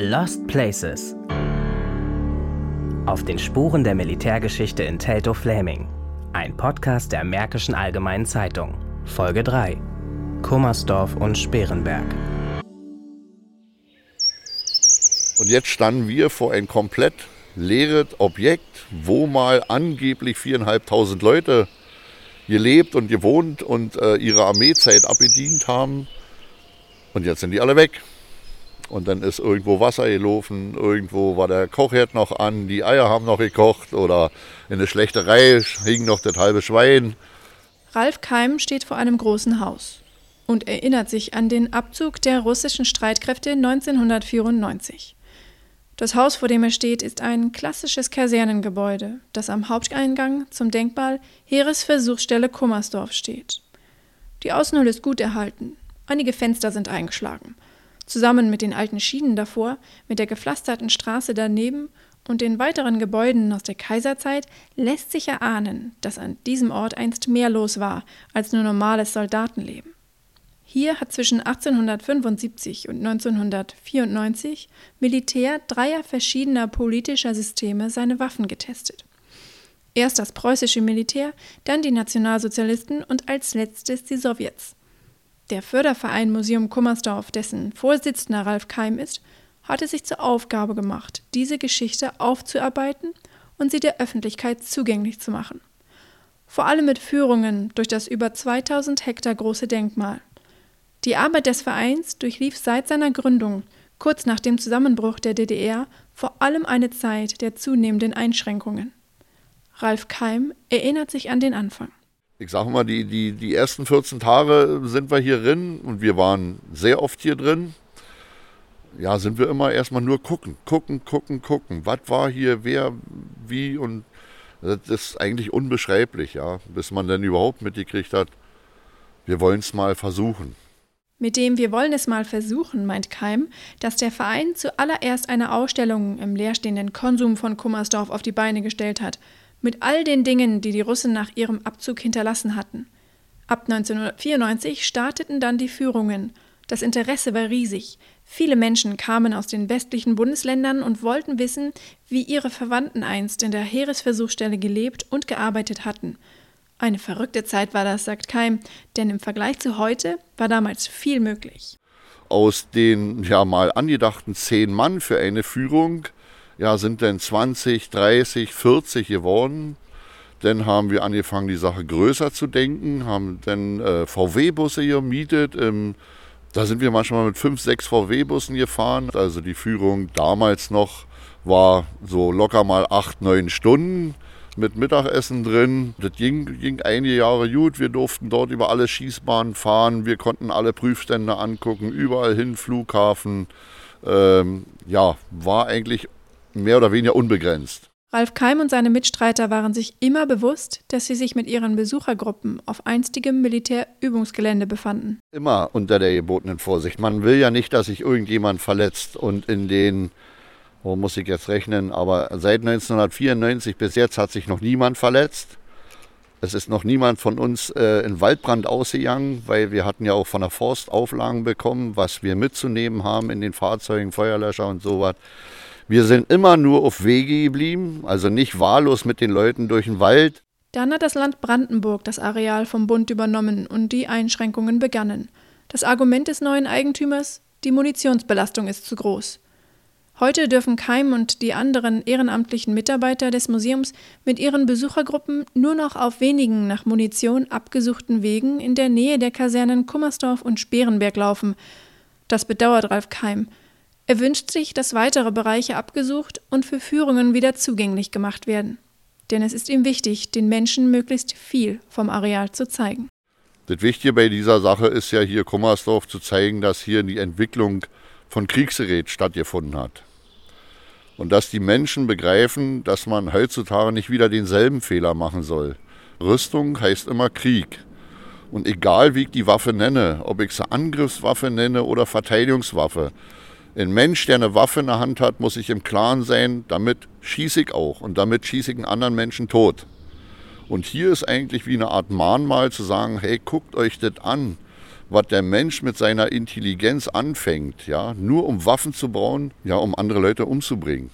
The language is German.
Lost Places. Auf den Spuren der Militärgeschichte in Teltow-Fläming. Ein Podcast der Märkischen Allgemeinen Zeitung. Folge 3. Kummersdorf und Sperenberg. Und jetzt standen wir vor ein komplett leeres Objekt, wo mal angeblich viereinhalbtausend Leute gelebt und gewohnt und äh, ihre Armeezeit abgedient haben. Und jetzt sind die alle weg. Und dann ist irgendwo Wasser gelaufen, irgendwo war der Kochherd noch an, die Eier haben noch gekocht oder in der Schlechtereihe hing noch das halbe Schwein. Ralf Keim steht vor einem großen Haus und erinnert sich an den Abzug der russischen Streitkräfte 1994. Das Haus, vor dem er steht, ist ein klassisches Kasernengebäude, das am Haupteingang zum Denkmal Heeresversuchsstelle Kummersdorf steht. Die Außenhülle ist gut erhalten, einige Fenster sind eingeschlagen – Zusammen mit den alten Schienen davor, mit der gepflasterten Straße daneben und den weiteren Gebäuden aus der Kaiserzeit lässt sich erahnen, dass an diesem Ort einst mehr los war als nur normales Soldatenleben. Hier hat zwischen 1875 und 1994 Militär dreier verschiedener politischer Systeme seine Waffen getestet. Erst das preußische Militär, dann die Nationalsozialisten und als letztes die Sowjets. Der Förderverein Museum Kummersdorf, dessen Vorsitzender Ralf Keim ist, hatte sich zur Aufgabe gemacht, diese Geschichte aufzuarbeiten und sie der Öffentlichkeit zugänglich zu machen. Vor allem mit Führungen durch das über 2000 Hektar große Denkmal. Die Arbeit des Vereins durchlief seit seiner Gründung, kurz nach dem Zusammenbruch der DDR, vor allem eine Zeit der zunehmenden Einschränkungen. Ralf Keim erinnert sich an den Anfang ich sage mal, die, die, die ersten 14 Tage sind wir hier drin und wir waren sehr oft hier drin. Ja, sind wir immer erstmal nur gucken, gucken, gucken, gucken. Was war hier, wer, wie und das ist eigentlich unbeschreiblich, ja, bis man dann überhaupt mitgekriegt hat, wir wollen es mal versuchen. Mit dem Wir wollen es mal versuchen, meint Keim, dass der Verein zuallererst eine Ausstellung im leerstehenden Konsum von Kummersdorf auf die Beine gestellt hat – mit all den Dingen, die die Russen nach ihrem Abzug hinterlassen hatten. Ab 1994 starteten dann die Führungen. Das Interesse war riesig. Viele Menschen kamen aus den westlichen Bundesländern und wollten wissen, wie ihre Verwandten einst in der Heeresversuchsstelle gelebt und gearbeitet hatten. Eine verrückte Zeit war das, sagt Keim, denn im Vergleich zu heute war damals viel möglich. Aus den ja mal angedachten zehn Mann für eine Führung ja, sind dann 20, 30, 40 geworden. Dann haben wir angefangen, die Sache größer zu denken, haben dann äh, VW-Busse gemietet. Ähm, da sind wir manchmal mit fünf, sechs VW-Bussen gefahren. Also die Führung damals noch war so locker mal acht, neun Stunden mit Mittagessen drin. Das ging, ging einige Jahre gut. Wir durften dort über alle Schießbahnen fahren. Wir konnten alle Prüfstände angucken, überall hin, Flughafen. Ähm, ja, war eigentlich mehr oder weniger unbegrenzt. Ralf Keim und seine Mitstreiter waren sich immer bewusst, dass sie sich mit ihren Besuchergruppen auf einstigem Militärübungsgelände befanden. Immer unter der gebotenen Vorsicht. Man will ja nicht, dass sich irgendjemand verletzt und in den, wo muss ich jetzt rechnen, aber seit 1994 bis jetzt hat sich noch niemand verletzt. Es ist noch niemand von uns äh, in Waldbrand ausgegangen, weil wir hatten ja auch von der Forst Auflagen bekommen, was wir mitzunehmen haben in den Fahrzeugen, Feuerlöscher und sowas. Wir sind immer nur auf Wege geblieben, also nicht wahllos mit den Leuten durch den Wald. Dann hat das Land Brandenburg das Areal vom Bund übernommen und die Einschränkungen begannen. Das Argument des neuen Eigentümers, die Munitionsbelastung ist zu groß. Heute dürfen Keim und die anderen ehrenamtlichen Mitarbeiter des Museums mit ihren Besuchergruppen nur noch auf wenigen nach Munition abgesuchten Wegen in der Nähe der Kasernen Kummersdorf und Sperenberg laufen. Das bedauert Ralf Keim. Er wünscht sich, dass weitere Bereiche abgesucht und für Führungen wieder zugänglich gemacht werden. Denn es ist ihm wichtig, den Menschen möglichst viel vom Areal zu zeigen. Das Wichtige bei dieser Sache ist ja hier Kummersdorf zu zeigen, dass hier die Entwicklung von Kriegsgerät stattgefunden hat. Und dass die Menschen begreifen, dass man heutzutage nicht wieder denselben Fehler machen soll. Rüstung heißt immer Krieg. Und egal wie ich die Waffe nenne, ob ich sie Angriffswaffe nenne oder Verteidigungswaffe, ein Mensch, der eine Waffe in der Hand hat, muss sich im Klaren sein, damit schieße ich auch und damit schieße ich einen anderen Menschen tot. Und hier ist eigentlich wie eine Art Mahnmal zu sagen, hey, guckt euch das an. was der Mensch mit seiner Intelligenz anfängt, ja, nur um Waffen zu bauen, ja, um andere Leute umzubringen.